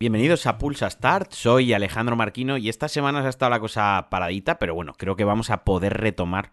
Bienvenidos a Pulsa Start, soy Alejandro Marquino y esta semana ha estado la cosa paradita, pero bueno, creo que vamos a poder retomar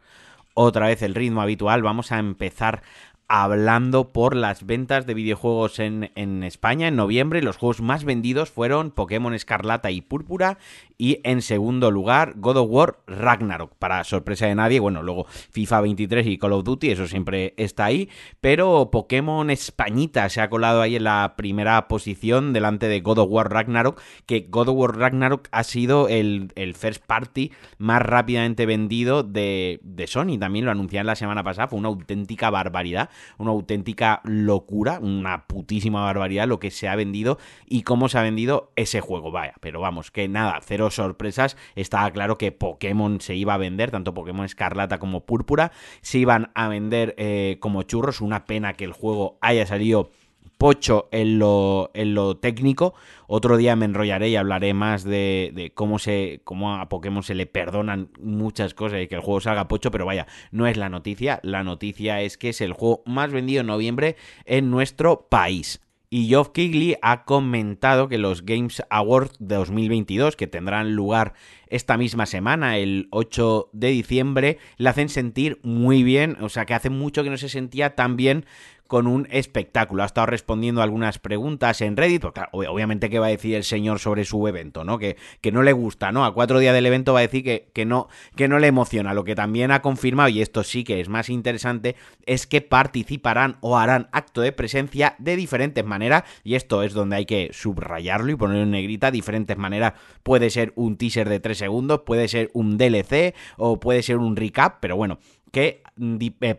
otra vez el ritmo habitual, vamos a empezar hablando por las ventas de videojuegos en, en, España en noviembre. Los juegos más vendidos fueron Pokémon Escarlata y Púrpura y en segundo lugar God of War Ragnarok. Para sorpresa de nadie, bueno, luego FIFA 23 y Call of Duty, eso siempre está ahí, pero Pokémon Españita se ha colado ahí en la primera posición delante de God of War Ragnarok, que God of War Ragnarok ha sido el, el first party más rápidamente vendido de, de Sony. También lo anunciaron la semana pasada, fue una auténtica barbaridad una auténtica locura, una putísima barbaridad lo que se ha vendido y cómo se ha vendido ese juego, vaya, pero vamos, que nada, cero sorpresas, estaba claro que Pokémon se iba a vender, tanto Pokémon Escarlata como Púrpura, se iban a vender eh, como churros, una pena que el juego haya salido pocho en lo, en lo técnico. Otro día me enrollaré y hablaré más de, cómo, se, cómo a Pokémon se le perdonan muchas cosas y que el juego salga pocho, pero vaya, no es la noticia. La noticia es que es el juego más vendido en noviembre en nuestro país. Y Geoff Kigley ha comentado que los Games Awards 2022, que tendrán lugar esta misma semana, el 8 de diciembre, le hacen sentir muy bien, o sea que hace mucho que no se sentía tan bien con un espectáculo. Ha estado respondiendo algunas preguntas en Reddit, porque obviamente que va a decir el señor sobre su evento, ¿no? Que, que no le gusta, ¿no? A cuatro días del evento va a decir que, que, no, que no le emociona. Lo que también ha confirmado, y esto sí que es más interesante, es que participarán o harán acto de presencia de diferentes maneras, y esto es donde hay que subrayarlo y ponerlo en negrita, diferentes maneras. Puede ser un teaser de tres segundos, puede ser un DLC o puede ser un recap, pero bueno, que eh,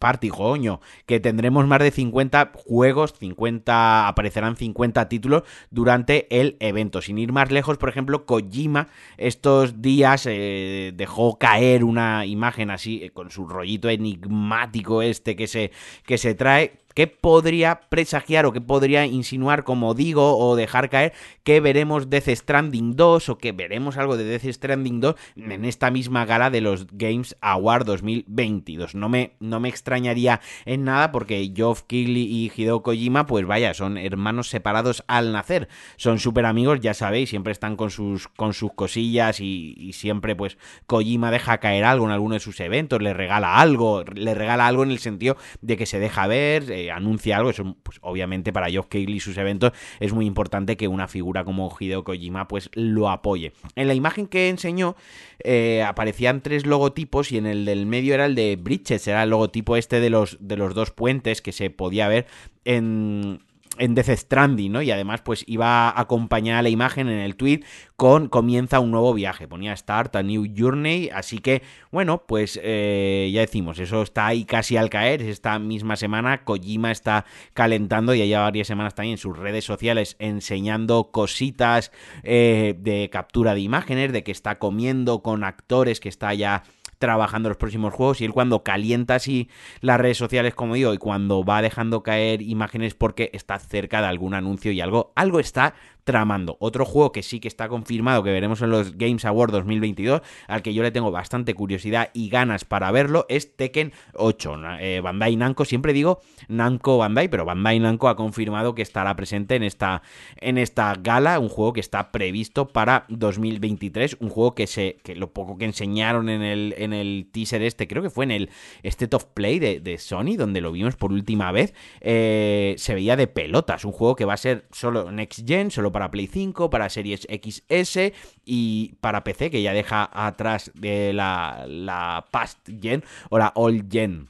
Party, coño, que tendremos más de 50 juegos, 50, aparecerán 50 títulos durante el evento. Sin ir más lejos, por ejemplo, Kojima estos días eh, dejó caer una imagen así, eh, con su rollito enigmático este que se, que se trae, ¿Qué podría presagiar o qué podría insinuar, como digo, o dejar caer que veremos Death Stranding 2 o que veremos algo de Death Stranding 2 en esta misma gala de los Games Award 2022? No me, no me extrañaría en nada porque Geoff Keighley y Hideo Kojima, pues vaya, son hermanos separados al nacer. Son súper amigos, ya sabéis, siempre están con sus, con sus cosillas y, y siempre pues Kojima deja caer algo en alguno de sus eventos, le regala algo, le regala algo en el sentido de que se deja ver anuncia algo, eso, pues obviamente para Geoff Keighley y sus eventos es muy importante que una figura como Hideo Kojima pues lo apoye. En la imagen que enseñó eh, aparecían tres logotipos y en el del medio era el de Bridges, era el logotipo este de los, de los dos puentes que se podía ver en, en Death Stranding, ¿no? Y además, pues iba a acompañar la imagen en el tweet con comienza un nuevo viaje. Ponía Start a New Journey. Así que, bueno, pues eh, ya decimos, eso está ahí casi al caer. Esta misma semana, Kojima está calentando y ya varias semanas también en sus redes sociales enseñando cositas eh, de captura de imágenes, de que está comiendo con actores que está ya trabajando los próximos juegos y él cuando calienta así las redes sociales como digo y cuando va dejando caer imágenes porque está cerca de algún anuncio y algo algo está tramando. Otro juego que sí que está confirmado que veremos en los Games Awards 2022, al que yo le tengo bastante curiosidad y ganas para verlo, es Tekken 8. Eh, Bandai Namco, siempre digo Namco Bandai, pero Bandai Namco ha confirmado que estará presente en esta, en esta gala, un juego que está previsto para 2023, un juego que se que lo poco que enseñaron en el, en el teaser este, creo que fue en el State of Play de, Sony, donde lo vimos por última vez, eh, se veía de pelotas, un juego que va a ser solo Next Gen, solo para Play 5, para Series XS y para PC, que ya deja atrás de la, la Past Gen o la Old Gen.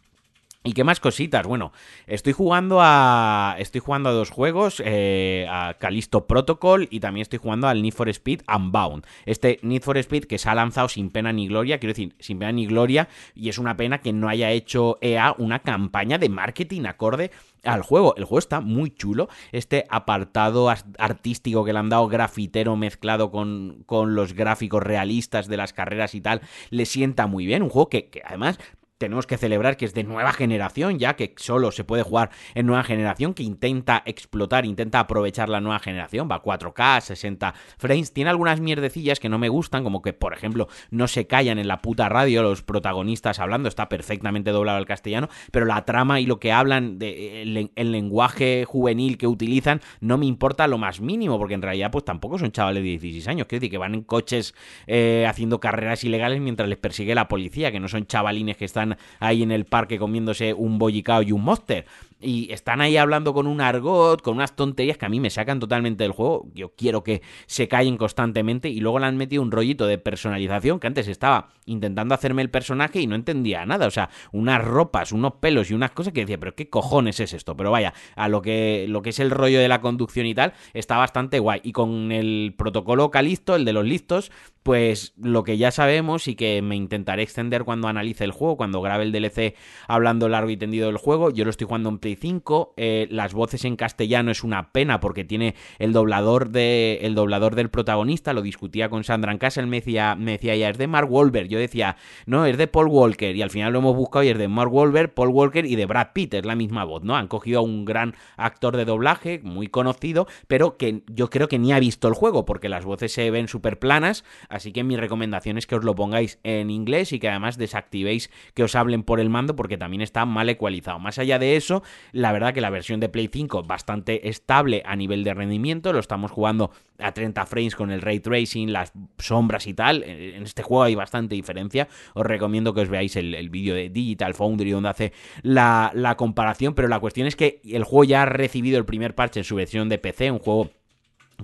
¿Y qué más cositas? Bueno, estoy jugando a. Estoy jugando a dos juegos. Eh, a Callisto Protocol. Y también estoy jugando al Need for Speed Unbound. Este Need for Speed que se ha lanzado sin pena ni gloria. Quiero decir, sin pena ni gloria. Y es una pena que no haya hecho EA una campaña de marketing acorde al juego. El juego está muy chulo. Este apartado artístico que le han dado grafitero mezclado con, con los gráficos realistas de las carreras y tal. Le sienta muy bien. Un juego que además tenemos que celebrar que es de nueva generación, ya que solo se puede jugar en nueva generación, que intenta explotar, intenta aprovechar la nueva generación, va a 4K, 60 frames, tiene algunas mierdecillas que no me gustan, como que, por ejemplo, no se callan en la puta radio los protagonistas hablando, está perfectamente doblado al castellano, pero la trama y lo que hablan, el, lenguaje juvenil que utilizan, no me importa lo más mínimo, porque en realidad pues tampoco son chavales de 16 años, quiero decir que van en coches eh, haciendo carreras ilegales mientras les persigue la policía, que no son chavalines que están ahí en el parque comiéndose un bollicao y un monster y están ahí hablando con un argot, con unas tonterías que a mí me sacan totalmente del juego. Yo quiero que se callen constantemente y luego le han metido un rollito de personalización que antes estaba intentando hacerme el personaje y no entendía nada. O sea, unas ropas, unos pelos y unas cosas que decía, pero ¿qué cojones es esto? Pero vaya, a lo que, lo que es el rollo de la conducción y tal, está bastante guay. Y con el protocolo Calisto, el de los listos, pues lo que ya sabemos y que me intentaré extender cuando analice el juego, cuando grabe el DLC hablando largo y tendido del juego. Yo lo estoy jugando en Play 5. Eh, las voces en castellano es una pena porque tiene el doblador, de, el doblador del protagonista. Lo discutía con Sandra en casa. Él me decía, me decía ya, es de Mark Wahlberg. Yo decía, no, es de Paul Walker. Y al final lo hemos buscado y es de Mark Wahlberg, Paul Walker y de Brad Pitt. Es la misma voz, ¿no? Han cogido a un gran actor de doblaje, muy conocido, pero que yo creo que ni ha visto el juego porque las voces se ven súper planas Así que mi recomendación es que os lo pongáis en inglés y que además desactivéis que os hablen por el mando porque también está mal ecualizado. Más allá de eso, la verdad que la versión de Play 5 bastante estable a nivel de rendimiento, lo estamos jugando a 30 frames con el ray tracing, las sombras y tal. En este juego hay bastante diferencia. Os recomiendo que os veáis el, vídeo de Digital Foundry donde hace la, la comparación, pero la cuestión es que el juego ya ha recibido el primer parche en su versión de PC, un juego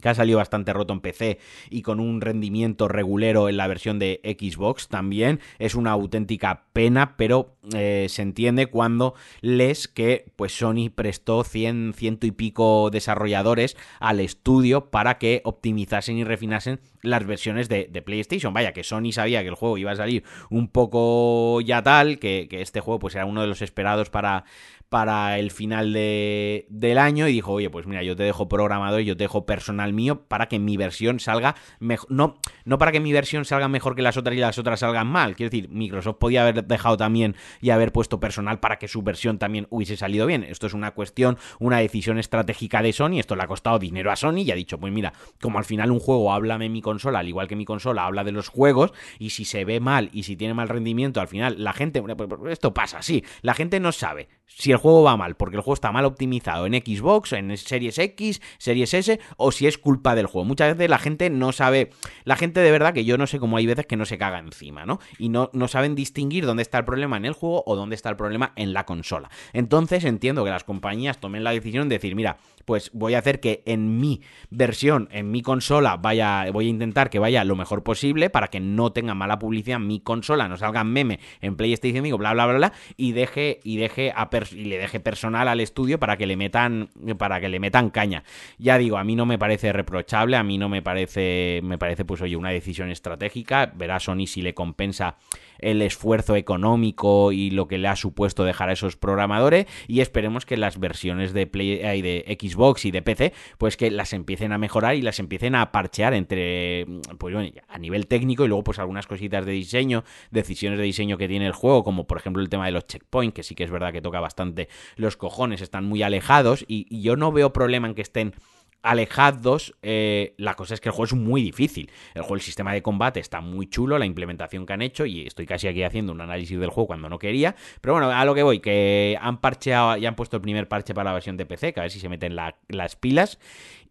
que ha salido bastante roto en PC y con un rendimiento regulero en la versión de Xbox también. Es una auténtica pena, pero eh, se entiende cuando lees que pues Sony prestó 100, ciento y pico desarrolladores al estudio para que optimizasen y refinasen las versiones de, PlayStation. Vaya, que Sony sabía que el juego iba a salir un poco ya tal, que, que este juego pues era uno de los esperados para para el final de, del año y dijo, oye, pues mira, yo te dejo programador y yo te dejo personal mío para que mi versión salga mejor. No, no para que mi versión salga mejor que las otras y las otras salgan mal. Quiero decir, Microsoft podía haber dejado también y haber puesto personal para que su versión también hubiese salido bien. Esto es una cuestión, una decisión estratégica de Sony. Esto le ha costado dinero a Sony y ha dicho, pues mira, como al final un juego habla de mi consola, al igual que mi consola habla de los juegos, y si se ve mal y si tiene mal rendimiento, al final la gente, pues, pues, esto pasa, sí, la gente no sabe si el juego va mal porque el juego está mal optimizado en Xbox, en Series X, Series S, o si es culpa del juego. Muchas veces la gente no sabe, la gente de verdad que yo no sé cómo hay veces que no se caga encima, ¿no? Y no, no saben distinguir dónde está el problema en el juego o dónde está el problema en la consola. Entonces entiendo que las compañías tomen la decisión de decir, mira, pues voy a hacer que en mi versión, en mi consola, vaya, voy a intentar que vaya lo mejor posible para que no tenga mala publicidad mi consola, no salga meme en PlayStation 5, bla, bla, bla, bla, y deje, y deje y le deje personal al estudio para que le metan, para que le metan caña. Ya digo, a mí no me parece reprochable, a mí no me parece, me parece, pues oye, una decisión estratégica, verá Sony si le compensa el esfuerzo económico y lo que le ha supuesto dejar a esos programadores y esperemos que las versiones de Play de Xbox y de PC pues que las empiecen a mejorar y las empiecen a parchear entre pues bueno, a nivel técnico y luego pues algunas cositas de diseño, decisiones de diseño que tiene el juego, como por ejemplo el tema de los checkpoints, que sí que es verdad que toca bastante los cojones, están muy alejados y yo no veo problema en que estén alejados, eh, la cosa es que el juego es muy difícil. El juego, el sistema de combate está muy chulo, la implementación que han hecho, y estoy casi aquí haciendo un análisis del juego cuando no quería. Pero bueno, a lo que voy, que han parcheado, ya han puesto el primer parche para la versión de PC, que a ver si se meten las pilas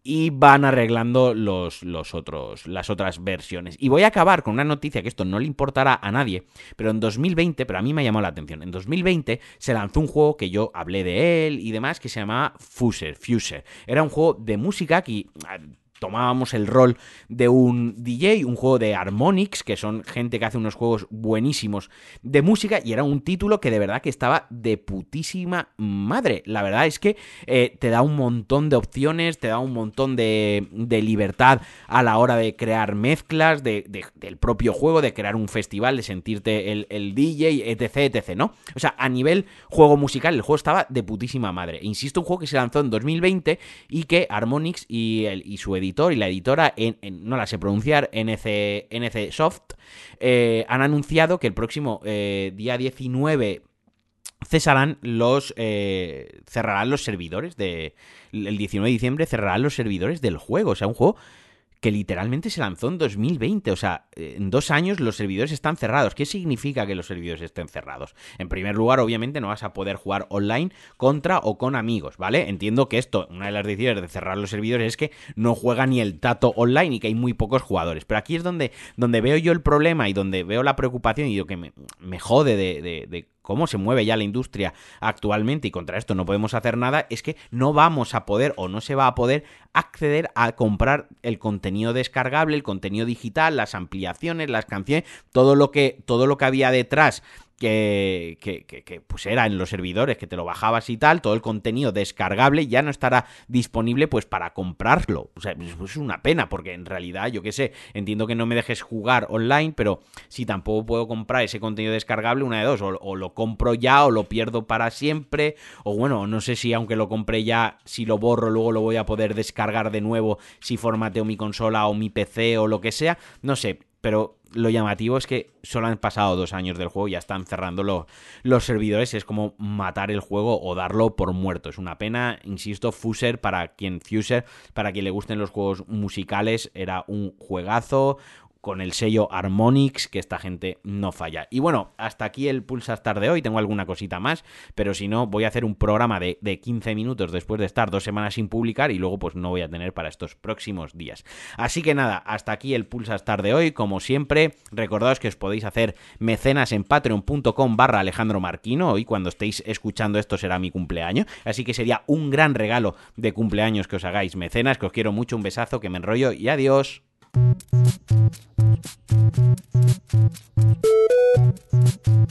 y van arreglando los, los otros, las otras versiones. Y voy a acabar con una noticia que esto no le importará a nadie, pero en 2020, pero a mí me ha llamado la atención, en 2020 se lanzó un juego que yo hablé de él y demás, que se llamaba Fuser, Fuser. Era un juego de música que tomábamos el rol de un DJ, un juego de Harmonix, que son gente que hace unos juegos buenísimos de música, y era un título que de verdad que estaba de putísima madre. La verdad es que eh, te da un montón de opciones, te da un montón de, libertad a la hora de crear mezclas de, del propio juego, de crear un festival, de sentirte el, DJ, etc, etc, ¿no? O sea, a nivel juego musical, el juego estaba de putísima madre. Insisto, un juego que se lanzó en 2020 y que Harmonix y, su editor editor y la editora, en, no la sé pronunciar, NC, NC Soft, eh, han anunciado que el próximo eh, día 19 cesarán los eh, cerrarán los servidores de el 19 de diciembre cerrarán los servidores del juego. O sea un juego que literalmente se lanzó en 2020. O sea, en dos años los servidores están cerrados. ¿Qué significa que los servidores estén cerrados? En primer lugar, obviamente no vas a poder jugar online contra o con amigos, ¿vale? Entiendo que esto, una de las decisiones de cerrar los servidores es que no juega ni el tato online y que hay muy pocos jugadores. Pero aquí es donde, donde veo yo el problema y donde veo la preocupación y lo que me, me jode de, de cómo se mueve ya la industria actualmente y contra esto no podemos hacer nada, es que no vamos a poder o no se va a poder acceder a comprar el contenido descargable, el contenido digital, las ampliaciones, las canciones, todo lo que todo lo que había detrás que, que, que, pues era en los servidores, que te lo bajabas y tal, todo el contenido descargable ya no estará disponible pues para comprarlo. O sea, es una pena, porque en realidad, yo qué sé, entiendo que no me dejes jugar online, pero si tampoco puedo comprar ese contenido descargable, una de dos, o, lo compro ya o lo pierdo para siempre, o bueno, no sé si aunque lo compré ya, si lo borro luego lo voy a poder descargar de nuevo si formateo mi consola o mi PC o lo que sea, no sé, pero lo llamativo es que solo han pasado dos años del juego y ya están cerrando los servidores. Es como matar el juego o darlo por muerto. Es una pena, insisto, Fuser, para quien Fuser, para quien le gusten los juegos musicales, era un juegazo, con el sello Harmonix, que esta gente no falla. Y bueno, hasta aquí el Pulsar de hoy. Tengo alguna cosita más, pero si no, voy a hacer un programa de, 15 minutos después de estar dos semanas sin publicar y luego pues no voy a tener para estos próximos días. Así que nada, hasta aquí el Pulsar de hoy. Como siempre, recordaos que os podéis hacer mecenas en patreon.com barra Alejandro Marquino. Hoy cuando estéis escuchando esto será mi cumpleaños. Así que sería un gran regalo de cumpleaños que os hagáis mecenas, que os quiero mucho, un besazo, que me enrollo y adiós. Thank you.